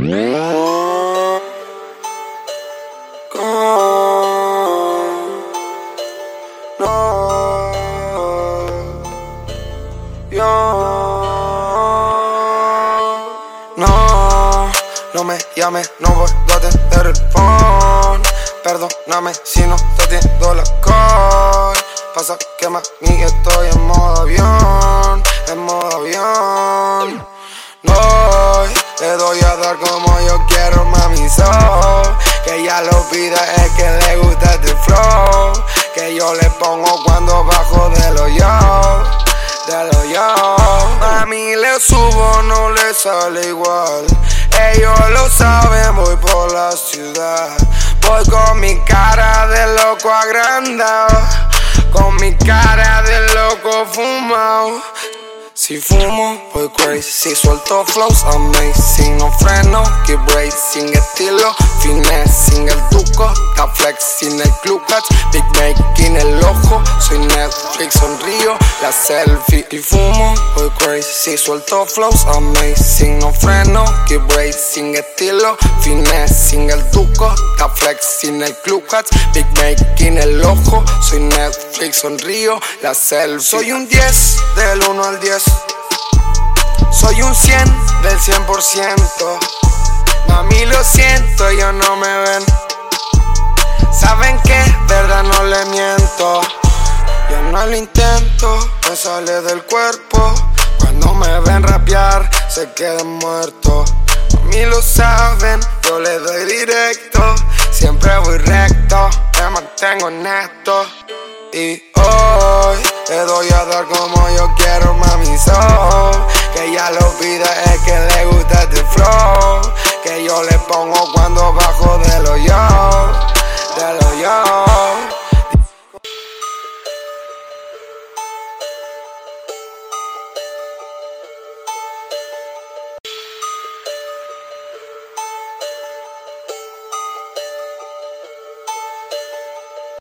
No, me llames, no voy a atender el phone. Perdóname si no te atiendo la call. Pasa que mami estoy en modo avión, en modo avión. No, le doy a dar como yo quiero, mami, so. Que ella lo pide, es que le gusta este flow. Que yo le pongo cuando bajo de lo yo, de lo yo. Mami le subo, no le sale igual. Ellos lo saben, voy por la ciudad. Voy con mi cara de loco agrandado. Con mi cara de loco fumado si fumo, voy crazy. Si suelto flows amazing. No freno, keep. Sin estilo, finesse. Sin el duco, está flex. Sin el club clutch, big make. Soy Netflix, sonrío, la selfie. Y fumo, voy crazy. Suelto flows amazing. No freno, keep. Sin estilo. Sin el duco, está flex. Sin el club clutch, big make en el ojo. Soy Netflix, sonrío, la selfie. Soy un 10 del 1 al 10. Soy un 100 del 100%. Mami, lo siento, ellos no me ven. Saben que verdad no le miento. No lo intento, me sale del cuerpo. Cuando me ven rapear, se quedan muertos. Mami lo saben, yo le doy directo. Siempre voy recto, me mantengo honesto. Y hoy le doy a dar como yo quiero, mami, so Que ella lo pide, es que le gusta este flow